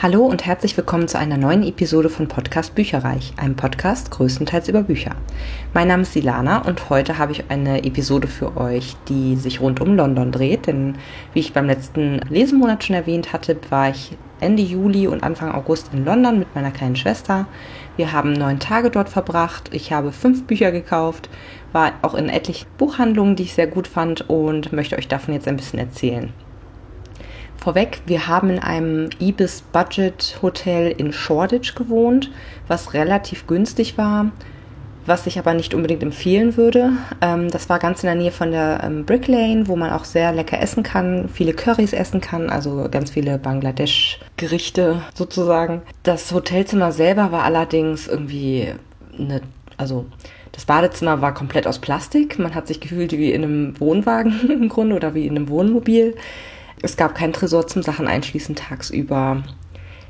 Hallo und herzlich willkommen zu einer neuen Episode von Podcast Bücherreich, einem Podcast größtenteils über Bücher. Mein Name ist Silana und heute habe ich eine Episode für euch, die sich rund um London dreht, denn wie ich beim letzten Lesemonat schon erwähnt hatte, war ich Ende Juli und Anfang August in London mit meiner kleinen Schwester. Wir haben neun Tage dort verbracht, ich habe fünf Bücher gekauft, war auch in etlichen Buchhandlungen, die ich sehr gut fand und möchte euch davon jetzt ein bisschen erzählen. Vorweg, wir haben in einem Ibis Budget Hotel in Shoreditch gewohnt, was relativ günstig war, was ich aber nicht unbedingt empfehlen würde. Ähm, das war ganz in der Nähe von der ähm, Brick Lane, wo man auch sehr lecker essen kann, viele Currys essen kann, also ganz viele Bangladesch-Gerichte sozusagen. Das Hotelzimmer selber war allerdings irgendwie eine, also das Badezimmer war komplett aus Plastik. Man hat sich gefühlt wie in einem Wohnwagen im Grunde oder wie in einem Wohnmobil. Es gab kein Tresor zum Sachen einschließen tagsüber.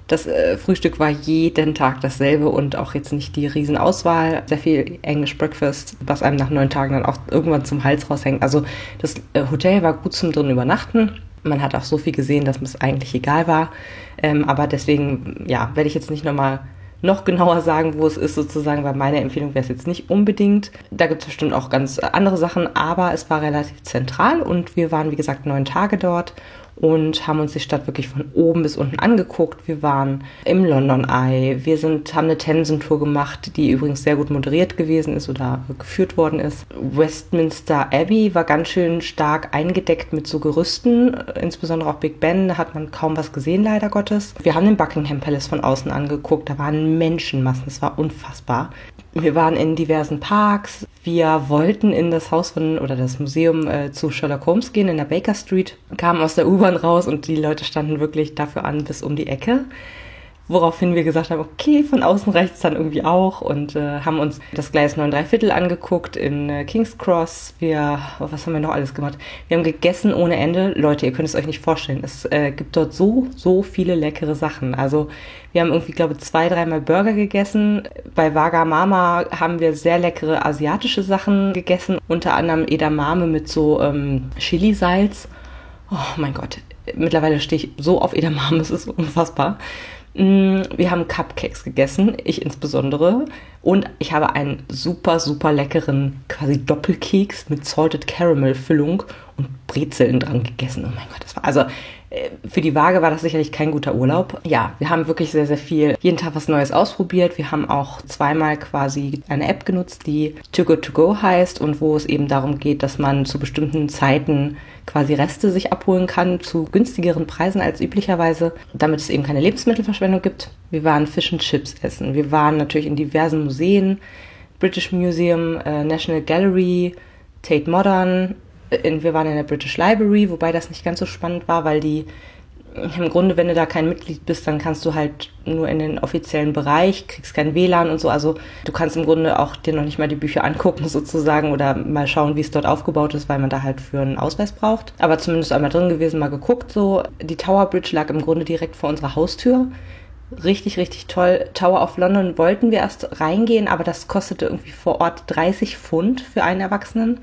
Das äh, Frühstück war jeden Tag dasselbe und auch jetzt nicht die Riesenauswahl. Sehr viel English Breakfast, was einem nach neun Tagen dann auch irgendwann zum Hals raushängt. Also das äh, Hotel war gut zum drin übernachten. Man hat auch so viel gesehen, dass es eigentlich egal war. Ähm, aber deswegen, ja, werde ich jetzt nicht nochmal noch genauer sagen, wo es ist sozusagen, weil meine Empfehlung wäre es jetzt nicht unbedingt. Da gibt es bestimmt auch ganz andere Sachen, aber es war relativ zentral und wir waren, wie gesagt, neun Tage dort und haben uns die Stadt wirklich von oben bis unten angeguckt. Wir waren im London Eye, wir sind, haben eine Themsen-Tour gemacht, die übrigens sehr gut moderiert gewesen ist oder geführt worden ist. Westminster Abbey war ganz schön stark eingedeckt mit so Gerüsten, insbesondere auch Big Ben, da hat man kaum was gesehen, leider Gottes. Wir haben den Buckingham Palace von außen angeguckt, da waren Menschenmassen, es war unfassbar. Wir waren in diversen Parks. Wir wollten in das Haus von oder das Museum äh, zu Sherlock Holmes gehen in der Baker Street, kamen aus der U-Bahn raus und die Leute standen wirklich dafür an bis um die Ecke. Woraufhin wir gesagt haben, okay, von außen reicht es dann irgendwie auch und äh, haben uns das Gleis 9 3 Viertel angeguckt in äh, King's Cross. Wir, oh, was haben wir noch alles gemacht? Wir haben gegessen ohne Ende. Leute, ihr könnt es euch nicht vorstellen. Es äh, gibt dort so, so viele leckere Sachen. Also wir haben irgendwie, glaube ich, zwei, dreimal Burger gegessen. Bei Wagamama haben wir sehr leckere asiatische Sachen gegessen. Unter anderem Edamame mit so ähm, Chili-Salz. Oh mein Gott, mittlerweile stehe ich so auf Edamame, es ist unfassbar. Mm, wir haben Cupcakes gegessen, ich insbesondere. Und ich habe einen super, super leckeren quasi Doppelkeks mit Salted Caramel Füllung und Brezeln dran gegessen. Oh mein Gott, das war also äh, für die Waage war das sicherlich kein guter Urlaub. Ja, wir haben wirklich sehr, sehr viel, jeden Tag was Neues ausprobiert. Wir haben auch zweimal quasi eine App genutzt, die Too Good To Go heißt und wo es eben darum geht, dass man zu bestimmten Zeiten quasi Reste sich abholen kann zu günstigeren Preisen als üblicherweise, damit es eben keine Lebensmittelverschwendung gibt. Wir waren Fish and Chips essen. Wir waren natürlich in diversen Museen, British Museum, äh, National Gallery, Tate Modern. In, wir waren in der British Library, wobei das nicht ganz so spannend war, weil die im Grunde, wenn du da kein Mitglied bist, dann kannst du halt nur in den offiziellen Bereich, kriegst kein WLAN und so. Also du kannst im Grunde auch dir noch nicht mal die Bücher angucken sozusagen oder mal schauen, wie es dort aufgebaut ist, weil man da halt für einen Ausweis braucht. Aber zumindest einmal drin gewesen, mal geguckt so. Die Tower Bridge lag im Grunde direkt vor unserer Haustür. Richtig, richtig toll. Tower of London wollten wir erst reingehen, aber das kostete irgendwie vor Ort 30 Pfund für einen Erwachsenen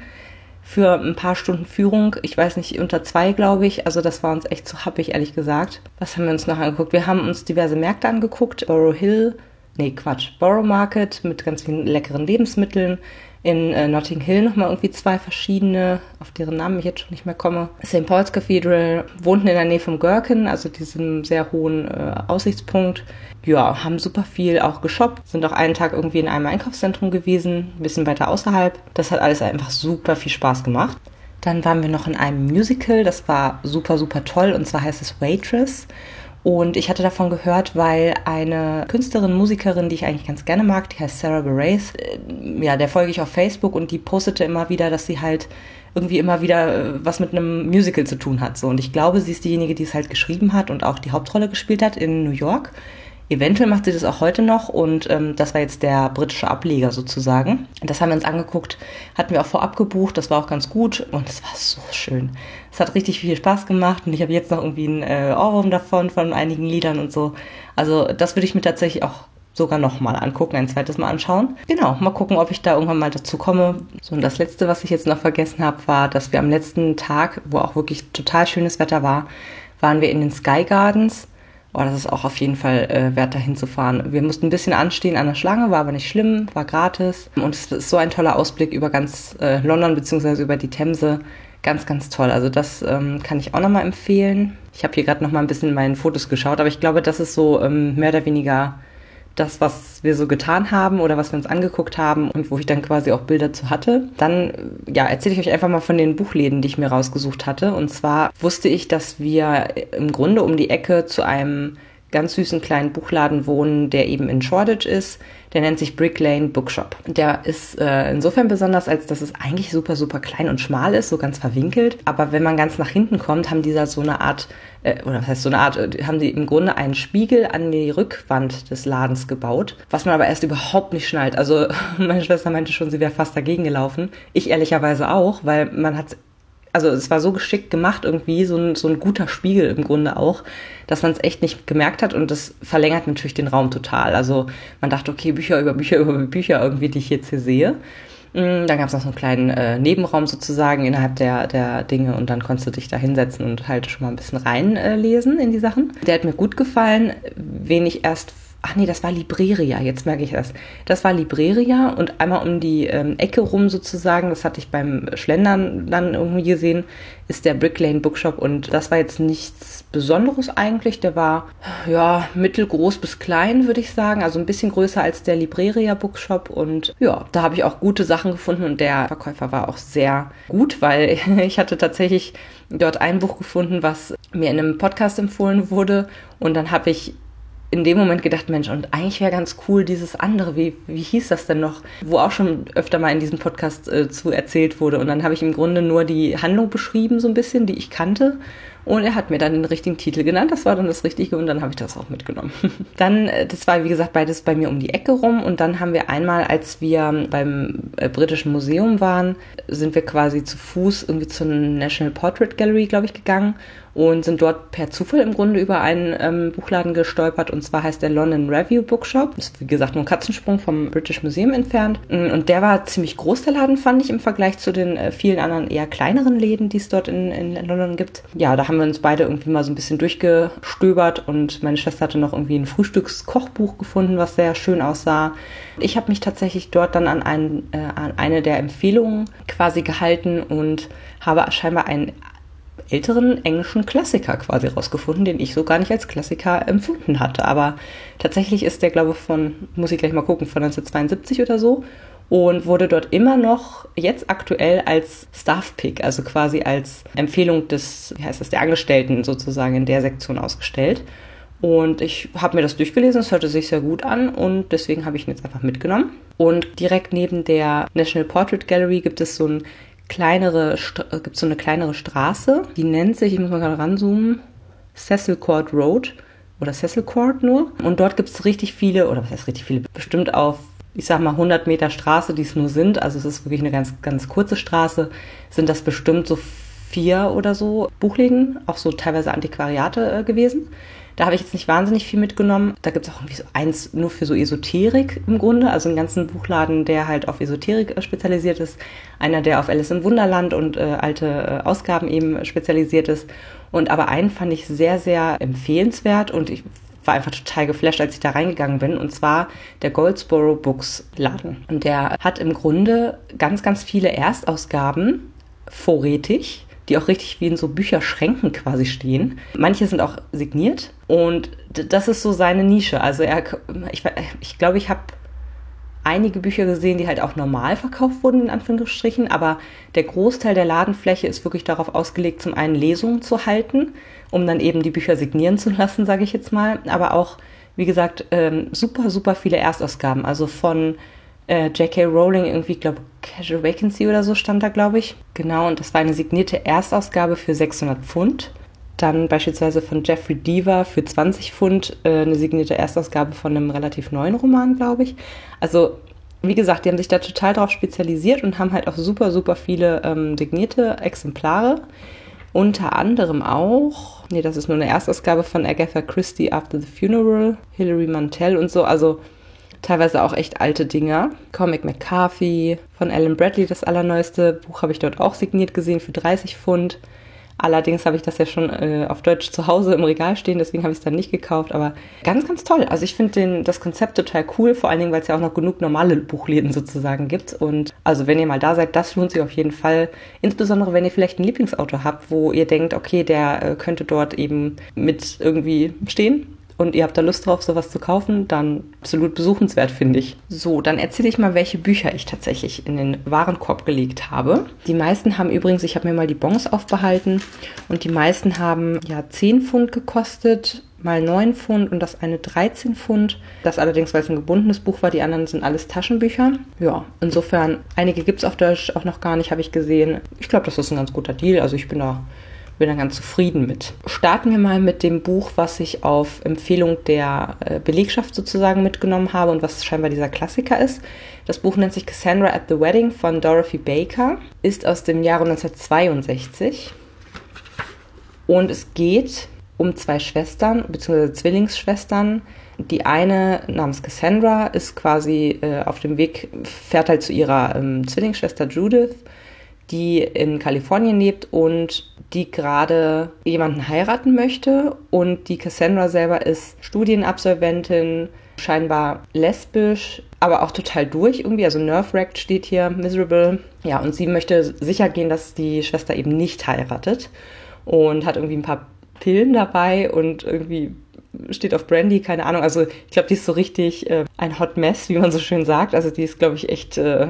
für ein paar Stunden Führung. Ich weiß nicht, unter zwei, glaube ich. Also das war uns echt zu happig, ehrlich gesagt. Was haben wir uns noch angeguckt? Wir haben uns diverse Märkte angeguckt. Borough Hill, nee, Quatsch, Borough Market mit ganz vielen leckeren Lebensmitteln in äh, Notting Hill nochmal irgendwie zwei verschiedene, auf deren Namen ich jetzt schon nicht mehr komme. St. Paul's Cathedral, wohnten in der Nähe vom Gherkin, also diesem sehr hohen äh, Aussichtspunkt. Ja, haben super viel auch geshoppt, sind auch einen Tag irgendwie in einem Einkaufszentrum gewesen, ein bisschen weiter außerhalb. Das hat alles einfach super viel Spaß gemacht. Dann waren wir noch in einem Musical, das war super, super toll und zwar heißt es Waitress. Und ich hatte davon gehört, weil eine Künstlerin, Musikerin, die ich eigentlich ganz gerne mag, die heißt Sarah Bareilles, äh, ja, der folge ich auf Facebook und die postete immer wieder, dass sie halt irgendwie immer wieder äh, was mit einem Musical zu tun hat. So. Und ich glaube, sie ist diejenige, die es halt geschrieben hat und auch die Hauptrolle gespielt hat in New York. Eventuell macht sie das auch heute noch und ähm, das war jetzt der britische Ableger sozusagen. Das haben wir uns angeguckt, hatten wir auch vorab gebucht, das war auch ganz gut und es war so schön. Es hat richtig viel Spaß gemacht und ich habe jetzt noch irgendwie einen äh, Ohrwurm davon, von einigen Liedern und so. Also das würde ich mir tatsächlich auch sogar nochmal angucken, ein zweites Mal anschauen. Genau, mal gucken, ob ich da irgendwann mal dazu komme. So, und das letzte, was ich jetzt noch vergessen habe, war, dass wir am letzten Tag, wo auch wirklich total schönes Wetter war, waren wir in den Sky Gardens Oh, das ist auch auf jeden Fall äh, wert, dahin zu fahren. Wir mussten ein bisschen anstehen an der Schlange, war aber nicht schlimm, war gratis. Und es ist so ein toller Ausblick über ganz äh, London beziehungsweise über die Themse. Ganz, ganz toll. Also das ähm, kann ich auch nochmal empfehlen. Ich habe hier gerade nochmal ein bisschen in meinen Fotos geschaut, aber ich glaube, das ist so ähm, mehr oder weniger das, was wir so getan haben oder was wir uns angeguckt haben und wo ich dann quasi auch Bilder zu hatte. Dann ja, erzähle ich euch einfach mal von den Buchläden, die ich mir rausgesucht hatte. Und zwar wusste ich, dass wir im Grunde um die Ecke zu einem ganz süßen kleinen Buchladen wohnen, der eben in Shoreditch ist. Der nennt sich Brick Lane Bookshop. Der ist äh, insofern besonders, als dass es eigentlich super, super klein und schmal ist, so ganz verwinkelt. Aber wenn man ganz nach hinten kommt, haben die da so eine Art, äh, oder was heißt so eine Art, äh, haben die im Grunde einen Spiegel an die Rückwand des Ladens gebaut, was man aber erst überhaupt nicht schnallt. Also meine Schwester meinte schon, sie wäre fast dagegen gelaufen. Ich ehrlicherweise auch, weil man hat also es war so geschickt gemacht irgendwie, so ein, so ein guter Spiegel im Grunde auch, dass man es echt nicht gemerkt hat und das verlängert natürlich den Raum total. Also man dachte, okay, Bücher über Bücher über Bücher irgendwie, die ich jetzt hier sehe. Mm, dann gab es noch so einen kleinen äh, Nebenraum sozusagen innerhalb der, der Dinge und dann konntest du dich da hinsetzen und halt schon mal ein bisschen reinlesen äh, in die Sachen. Der hat mir gut gefallen, wen ich erst ach nee, das war Libreria, jetzt merke ich das. Das war Libreria und einmal um die ähm, Ecke rum sozusagen, das hatte ich beim Schlendern dann irgendwie gesehen, ist der Brick Lane Bookshop und das war jetzt nichts Besonderes eigentlich. Der war ja mittelgroß bis klein, würde ich sagen, also ein bisschen größer als der Libreria Bookshop und ja, da habe ich auch gute Sachen gefunden und der Verkäufer war auch sehr gut, weil ich hatte tatsächlich dort ein Buch gefunden, was mir in einem Podcast empfohlen wurde und dann habe ich in dem Moment gedacht, Mensch, und eigentlich wäre ganz cool dieses andere, wie, wie hieß das denn noch, wo auch schon öfter mal in diesem Podcast äh, zu erzählt wurde. Und dann habe ich im Grunde nur die Handlung beschrieben, so ein bisschen, die ich kannte. Und er hat mir dann den richtigen Titel genannt. Das war dann das Richtige und dann habe ich das auch mitgenommen. dann, äh, das war wie gesagt beides bei mir um die Ecke rum. Und dann haben wir einmal, als wir beim äh, Britischen Museum waren, sind wir quasi zu Fuß irgendwie zur National Portrait Gallery, glaube ich, gegangen und sind dort per Zufall im Grunde über einen ähm, Buchladen gestolpert und zwar heißt der London Review Bookshop. Das ist wie gesagt nur ein Katzensprung vom British Museum entfernt mm, und der war ziemlich groß, der Laden fand ich im Vergleich zu den äh, vielen anderen eher kleineren Läden, die es dort in, in London gibt. Ja, da haben wir uns beide irgendwie mal so ein bisschen durchgestöbert und meine Schwester hatte noch irgendwie ein Frühstückskochbuch gefunden, was sehr schön aussah. Ich habe mich tatsächlich dort dann an, ein, äh, an eine der Empfehlungen quasi gehalten und habe scheinbar einen älteren englischen Klassiker quasi rausgefunden, den ich so gar nicht als Klassiker empfunden hatte. Aber tatsächlich ist der, glaube ich, von, muss ich gleich mal gucken, von 1972 oder so und wurde dort immer noch jetzt aktuell als Staff-Pick, also quasi als Empfehlung des, wie heißt das, der Angestellten sozusagen in der Sektion ausgestellt. Und ich habe mir das durchgelesen, es hörte sich sehr gut an und deswegen habe ich ihn jetzt einfach mitgenommen. Und direkt neben der National Portrait Gallery gibt es so ein kleinere, äh, gibt so eine kleinere Straße, die nennt sich, ich muss mal gerade ranzoomen, Cecil Court Road oder Cecil Court nur. Und dort gibt es richtig viele, oder was heißt richtig viele, bestimmt auf, ich sag mal 100 Meter Straße, die es nur sind, also es ist wirklich eine ganz, ganz kurze Straße, sind das bestimmt so vier oder so Buchläden, auch so teilweise Antiquariate äh, gewesen. Da habe ich jetzt nicht wahnsinnig viel mitgenommen. Da gibt es auch irgendwie so eins nur für so Esoterik im Grunde, also einen ganzen Buchladen, der halt auf Esoterik äh, spezialisiert ist. Einer, der auf Alice im Wunderland und äh, alte äh, Ausgaben eben spezialisiert ist. Und aber einen fand ich sehr, sehr empfehlenswert und ich war einfach total geflasht, als ich da reingegangen bin. Und zwar der Goldsboro Books Laden. Und der hat im Grunde ganz, ganz viele Erstausgaben vorrätig die auch richtig wie in so Bücherschränken quasi stehen. Manche sind auch signiert und das ist so seine Nische. Also er, ich, ich glaube, ich habe einige Bücher gesehen, die halt auch normal verkauft wurden, in Anführungsstrichen, aber der Großteil der Ladenfläche ist wirklich darauf ausgelegt, zum einen Lesungen zu halten, um dann eben die Bücher signieren zu lassen, sage ich jetzt mal, aber auch, wie gesagt, ähm, super, super viele Erstausgaben, also von äh, J.K. Rowling irgendwie, glaube Casual Vacancy oder so stand da, glaube ich. Genau, und das war eine signierte Erstausgabe für 600 Pfund. Dann beispielsweise von Jeffrey Deaver für 20 Pfund äh, eine signierte Erstausgabe von einem relativ neuen Roman, glaube ich. Also, wie gesagt, die haben sich da total drauf spezialisiert und haben halt auch super, super viele ähm, signierte Exemplare. Unter anderem auch, nee, das ist nur eine Erstausgabe von Agatha Christie After the Funeral, Hilary Mantel und so. Also, teilweise auch echt alte Dinger. Comic McCarthy von Alan Bradley, das allerneueste Buch habe ich dort auch signiert gesehen für 30 Pfund. Allerdings habe ich das ja schon äh, auf Deutsch zu Hause im Regal stehen, deswegen habe ich es dann nicht gekauft. Aber ganz, ganz toll. Also ich finde das Konzept total cool, vor allen Dingen, weil es ja auch noch genug normale Buchläden sozusagen gibt. Und also wenn ihr mal da seid, das lohnt sich auf jeden Fall. Insbesondere wenn ihr vielleicht ein Lieblingsauto habt, wo ihr denkt, okay, der äh, könnte dort eben mit irgendwie stehen und ihr habt da Lust drauf, sowas zu kaufen, dann absolut besuchenswert, finde ich. So, dann erzähle ich mal, welche Bücher ich tatsächlich in den Warenkorb gelegt habe. Die meisten haben übrigens, ich habe mir mal die Bons aufbehalten und die meisten haben ja 10 Pfund gekostet, mal 9 Pfund und das eine 13 Pfund. Das allerdings, weil es ein gebundenes Buch war, die anderen sind alles Taschenbücher. Ja, insofern, einige gibt es auf Deutsch auch noch gar nicht, habe ich gesehen. Ich glaube, das ist ein ganz guter Deal. Also ich bin da bin da ganz zufrieden mit. Starten wir mal mit dem Buch, was ich auf Empfehlung der äh, Belegschaft sozusagen mitgenommen habe und was scheinbar dieser Klassiker ist. Das Buch nennt sich Cassandra at the Wedding von Dorothy Baker, ist aus dem Jahre 1962 und es geht um zwei Schwestern bzw. Zwillingsschwestern. Die eine namens Cassandra ist quasi äh, auf dem Weg, fährt halt zu ihrer ähm, Zwillingsschwester Judith die in Kalifornien lebt und die gerade jemanden heiraten möchte. Und die Cassandra selber ist Studienabsolventin, scheinbar lesbisch, aber auch total durch irgendwie. Also nerve-wrecked steht hier, miserable. Ja, und sie möchte sicher gehen, dass die Schwester eben nicht heiratet und hat irgendwie ein paar Pillen dabei und irgendwie steht auf Brandy, keine Ahnung. Also ich glaube, die ist so richtig äh, ein Hot Mess, wie man so schön sagt. Also die ist, glaube ich, echt äh,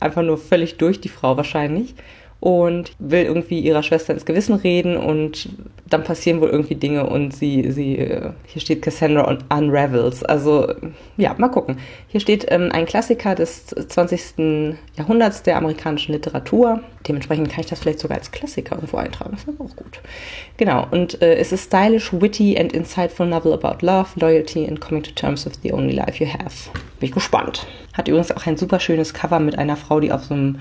einfach nur völlig durch, die Frau wahrscheinlich und will irgendwie ihrer Schwester ins Gewissen reden und dann passieren wohl irgendwie Dinge und sie, sie, äh, hier steht Cassandra und Unravels. Also ja, mal gucken. Hier steht ähm, ein Klassiker des 20. Jahrhunderts der amerikanischen Literatur. Dementsprechend kann ich das vielleicht sogar als Klassiker irgendwo eintragen. Das ist auch gut. Genau, und äh, es ist stylish, witty and insightful novel about love, loyalty and coming to terms with the only life you have. Bin ich gespannt. Hat übrigens auch ein super schönes Cover mit einer Frau, die auf so einem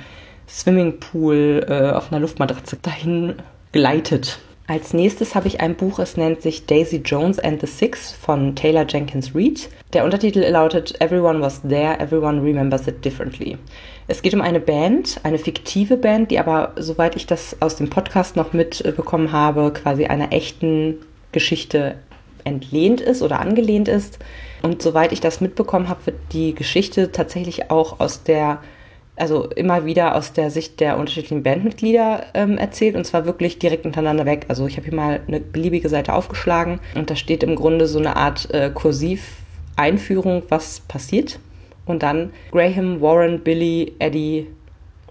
Swimmingpool äh, auf einer Luftmatratze dahin gleitet. Als nächstes habe ich ein Buch, es nennt sich Daisy Jones and the Six von Taylor Jenkins Reid. Der Untertitel lautet Everyone was there, everyone remembers it differently. Es geht um eine Band, eine fiktive Band, die aber, soweit ich das aus dem Podcast noch mitbekommen habe, quasi einer echten Geschichte entlehnt ist oder angelehnt ist. Und soweit ich das mitbekommen habe, wird die Geschichte tatsächlich auch aus der also immer wieder aus der Sicht der unterschiedlichen Bandmitglieder ähm, erzählt und zwar wirklich direkt untereinander weg. Also ich habe hier mal eine beliebige Seite aufgeschlagen und da steht im Grunde so eine Art äh, Kursiv-Einführung, was passiert. Und dann Graham, Warren, Billy, Eddie,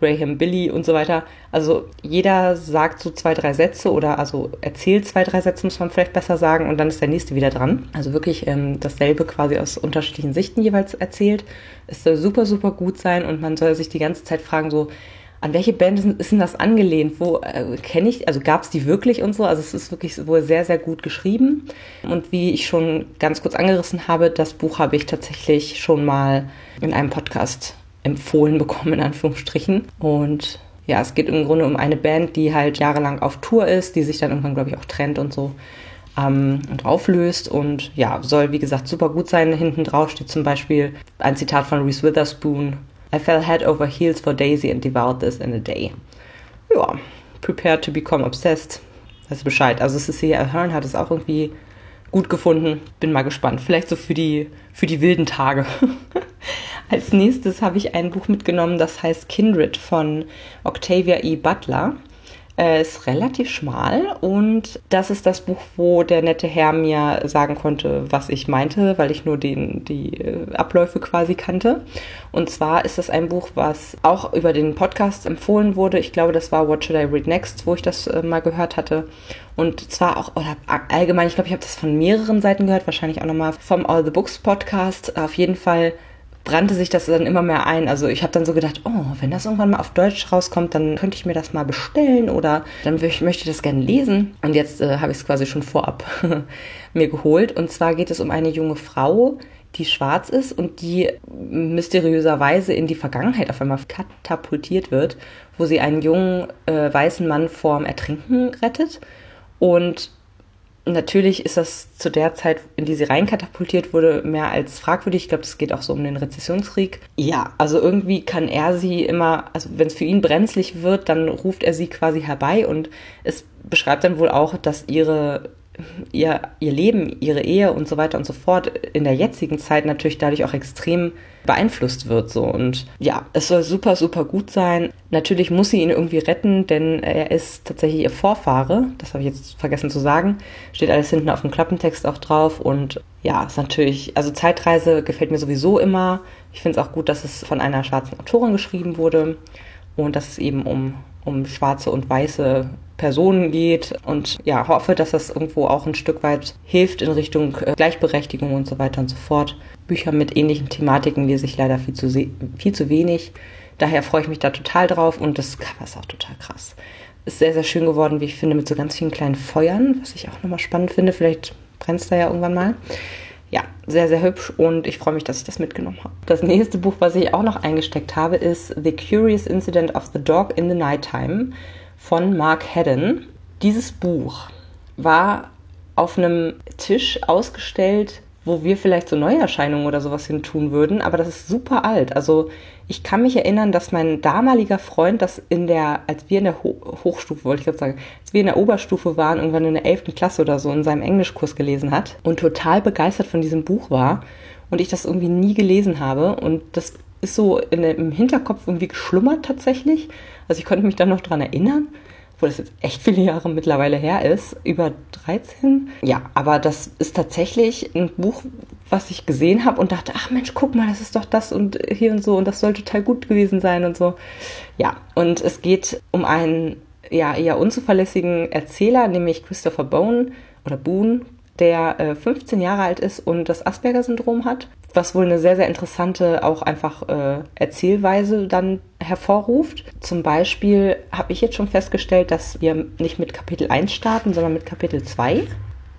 Graham, Billy und so weiter. Also jeder sagt so zwei, drei Sätze oder also erzählt zwei, drei Sätze, muss man vielleicht besser sagen, und dann ist der nächste wieder dran. Also wirklich ähm, dasselbe quasi aus unterschiedlichen Sichten jeweils erzählt. Es soll super, super gut sein und man soll sich die ganze Zeit fragen, so, an welche Band ist denn das angelehnt? Wo äh, kenne ich, also gab es die wirklich und so? Also es ist wirklich wohl sehr, sehr gut geschrieben. Und wie ich schon ganz kurz angerissen habe, das Buch habe ich tatsächlich schon mal in einem Podcast empfohlen bekommen, in Anführungsstrichen. Und ja, es geht im Grunde um eine Band, die halt jahrelang auf Tour ist, die sich dann irgendwann, glaube ich, auch trennt und so ähm, und auflöst. Und ja, soll, wie gesagt, super gut sein. Hinten drauf steht zum Beispiel ein Zitat von Reese Witherspoon. I fell head over heels for Daisy and devoured this in a day. Ja, prepared to become obsessed. Weißt du Bescheid. Also Cecilia Hearn hat es auch irgendwie gut gefunden. Bin mal gespannt. Vielleicht so für die, für die wilden Tage. Als nächstes habe ich ein Buch mitgenommen, das heißt Kindred von Octavia E. Butler. Äh, ist relativ schmal und das ist das Buch, wo der nette Herr mir sagen konnte, was ich meinte, weil ich nur den, die äh, Abläufe quasi kannte. Und zwar ist das ein Buch, was auch über den Podcast empfohlen wurde. Ich glaube, das war What Should I Read Next, wo ich das äh, mal gehört hatte. Und zwar auch, oder allgemein, ich glaube, ich habe das von mehreren Seiten gehört, wahrscheinlich auch nochmal vom All the Books Podcast. Auf jeden Fall brannte sich das dann immer mehr ein. Also ich habe dann so gedacht, oh, wenn das irgendwann mal auf Deutsch rauskommt, dann könnte ich mir das mal bestellen oder dann möchte ich das gerne lesen. Und jetzt äh, habe ich es quasi schon vorab mir geholt. Und zwar geht es um eine junge Frau, die schwarz ist und die mysteriöserweise in die Vergangenheit auf einmal katapultiert wird, wo sie einen jungen äh, weißen Mann vorm Ertrinken rettet. Und Natürlich ist das zu der Zeit, in die sie reinkatapultiert wurde, mehr als fragwürdig. Ich glaube, es geht auch so um den Rezessionskrieg. Ja, also irgendwie kann er sie immer, also wenn es für ihn brenzlig wird, dann ruft er sie quasi herbei und es beschreibt dann wohl auch, dass ihre ihr, ihr Leben, ihre Ehe und so weiter und so fort in der jetzigen Zeit natürlich dadurch auch extrem beeinflusst wird. So. Und ja, es soll super, super gut sein. Natürlich muss sie ihn irgendwie retten, denn er ist tatsächlich ihr Vorfahre. Das habe ich jetzt vergessen zu sagen. Steht alles hinten auf dem Klappentext auch drauf. Und ja, ist natürlich, also Zeitreise gefällt mir sowieso immer. Ich finde es auch gut, dass es von einer schwarzen Autorin geschrieben wurde und dass es eben um, um schwarze und weiße Personen geht und ja, hoffe, dass das irgendwo auch ein Stück weit hilft in Richtung äh, Gleichberechtigung und so weiter und so fort. Bücher mit ähnlichen Thematiken lese ich leider viel zu, viel zu wenig. Daher freue ich mich da total drauf und das Cover ist auch total krass. Ist sehr, sehr schön geworden, wie ich finde, mit so ganz vielen kleinen Feuern, was ich auch nochmal spannend finde. Vielleicht brennt es da ja irgendwann mal. Ja, sehr, sehr hübsch und ich freue mich, dass ich das mitgenommen habe. Das nächste Buch, was ich auch noch eingesteckt habe, ist The Curious Incident of the Dog in the Nighttime von Mark Haddon. Dieses Buch war auf einem Tisch ausgestellt, wo wir vielleicht so Neuerscheinungen oder sowas hin tun würden, aber das ist super alt. Also ich kann mich erinnern, dass mein damaliger Freund das in der, als wir in der Ho Hochstufe, wollte ich gerade sagen, als wir in der Oberstufe waren, irgendwann in der 11. Klasse oder so, in seinem Englischkurs gelesen hat und total begeistert von diesem Buch war und ich das irgendwie nie gelesen habe und das ist so in, im Hinterkopf irgendwie geschlummert tatsächlich. Also ich konnte mich dann noch dran erinnern, wo das jetzt echt viele Jahre mittlerweile her ist, über 13. Ja, aber das ist tatsächlich ein Buch, was ich gesehen habe und dachte, ach Mensch, guck mal, das ist doch das und hier und so und das soll total gut gewesen sein und so. Ja, und es geht um einen ja eher unzuverlässigen Erzähler, nämlich Christopher Bone oder Boone, der äh, 15 Jahre alt ist und das Asperger-Syndrom hat, was wohl eine sehr, sehr interessante auch einfach äh, Erzählweise dann hervorruft. Zum Beispiel habe ich jetzt schon festgestellt, dass wir nicht mit Kapitel 1 starten, sondern mit Kapitel 2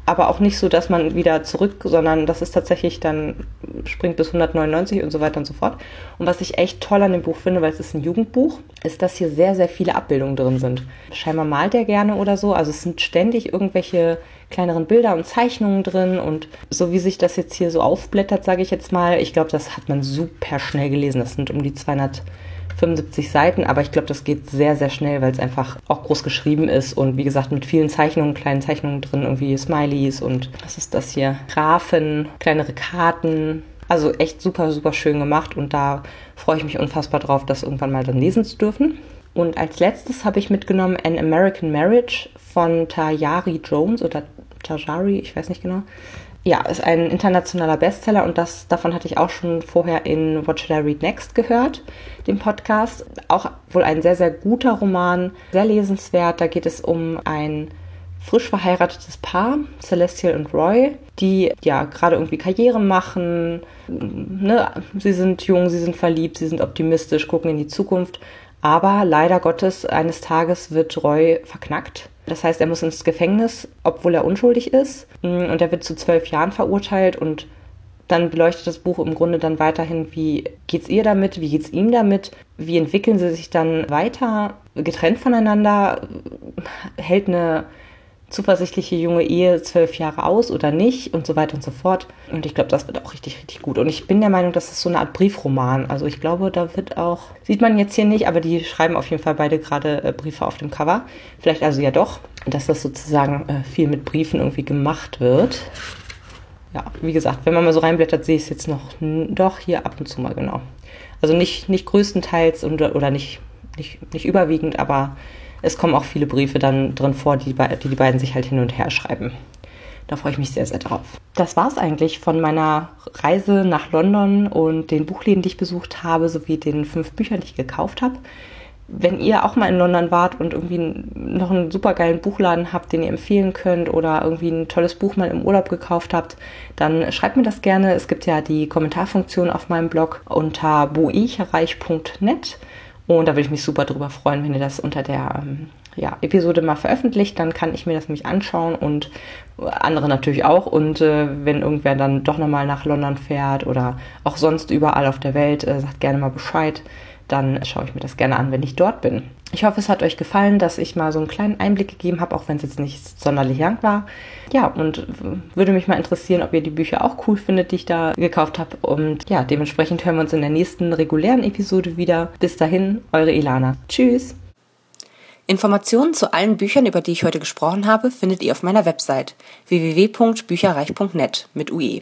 aber auch nicht so, dass man wieder zurück, sondern das ist tatsächlich dann, springt bis 199 und so weiter und so fort. Und was ich echt toll an dem Buch finde, weil es ist ein Jugendbuch, ist, dass hier sehr, sehr viele Abbildungen drin sind. Scheinbar malt er gerne oder so, also es sind ständig irgendwelche kleineren Bilder und Zeichnungen drin und so wie sich das jetzt hier so aufblättert, sage ich jetzt mal, ich glaube, das hat man super schnell gelesen. Das sind um die 200 75 Seiten, aber ich glaube, das geht sehr, sehr schnell, weil es einfach auch groß geschrieben ist und wie gesagt mit vielen Zeichnungen, kleinen Zeichnungen drin, irgendwie Smileys und was ist das hier? Graphen, kleinere Karten. Also echt super, super schön gemacht und da freue ich mich unfassbar drauf, das irgendwann mal dann lesen zu dürfen. Und als letztes habe ich mitgenommen An American Marriage von Tajari Jones oder Tajari, ich weiß nicht genau ja, ist ein internationaler Bestseller und das, davon hatte ich auch schon vorher in What Should I Read Next gehört, dem Podcast. Auch wohl ein sehr, sehr guter Roman, sehr lesenswert. Da geht es um ein frisch verheiratetes Paar, Celestial und Roy, die ja gerade irgendwie Karriere machen. Ne? Sie sind jung, sie sind verliebt, sie sind optimistisch, gucken in die Zukunft. Aber leider Gottes, eines Tages wird Roy verknackt das heißt, er muss ins Gefängnis, obwohl er unschuldig ist. Mm, und er wird zu zwölf Jahren verurteilt und dann beleuchtet das Buch im Grunde dann weiterhin, wie geht's ihr damit, wie geht's ihm damit, wie entwickeln sie sich dann weiter, getrennt voneinander, hält eine zuversichtliche junge Ehe zwölf Jahre aus oder nicht und so weiter und so fort. Und ich glaube, das wird auch richtig, richtig gut. Und ich bin der Meinung, das ist so eine Art Briefroman. Also ich glaube, da wird auch, sieht man jetzt hier nicht, aber die schreiben auf jeden Fall beide gerade äh, Briefe auf dem Cover. Vielleicht also ja doch, dass das sozusagen äh, viel mit Briefen irgendwie gemacht wird. Ja, wie gesagt, wenn man mal so reinblättert, sehe ich es jetzt noch doch hier ab und zu mal genau. Also nicht, nicht größtenteils und, oder nicht, nicht, nicht überwiegend, aber es kommen auch viele Briefe dann drin vor, die die, die beiden sich halt hin und her schreiben. Da freue ich mich sehr, sehr drauf. Das war es eigentlich von meiner Reise nach London und den Buchläden, die ich besucht habe, sowie den fünf Büchern, die ich gekauft habe. Wenn ihr auch mal in London wart und irgendwie noch einen supergeilen Buchladen habt, den ihr empfehlen könnt oder irgendwie ein tolles Buch mal im Urlaub gekauft habt, dann schreibt mir das gerne. Es gibt ja die Kommentarfunktion auf meinem Blog unter boicherreich.net. Und da würde ich mich super drüber freuen, wenn ihr das unter der ähm, ja, Episode mal veröffentlicht. Dann kann ich mir das nämlich anschauen und andere natürlich auch. Und äh, wenn irgendwer dann doch nochmal nach London fährt oder auch sonst überall auf der Welt, äh, sagt gerne mal Bescheid. Dann schaue ich mir das gerne an, wenn ich dort bin. Ich hoffe, es hat euch gefallen, dass ich mal so einen kleinen Einblick gegeben habe, auch wenn es jetzt nicht sonderlich lang war. Ja, und würde mich mal interessieren, ob ihr die Bücher auch cool findet, die ich da gekauft habe. Und ja, dementsprechend hören wir uns in der nächsten regulären Episode wieder. Bis dahin, eure Ilana. Tschüss. Informationen zu allen Büchern, über die ich heute gesprochen habe, findet ihr auf meiner Website www.bücherreich.net mit UE.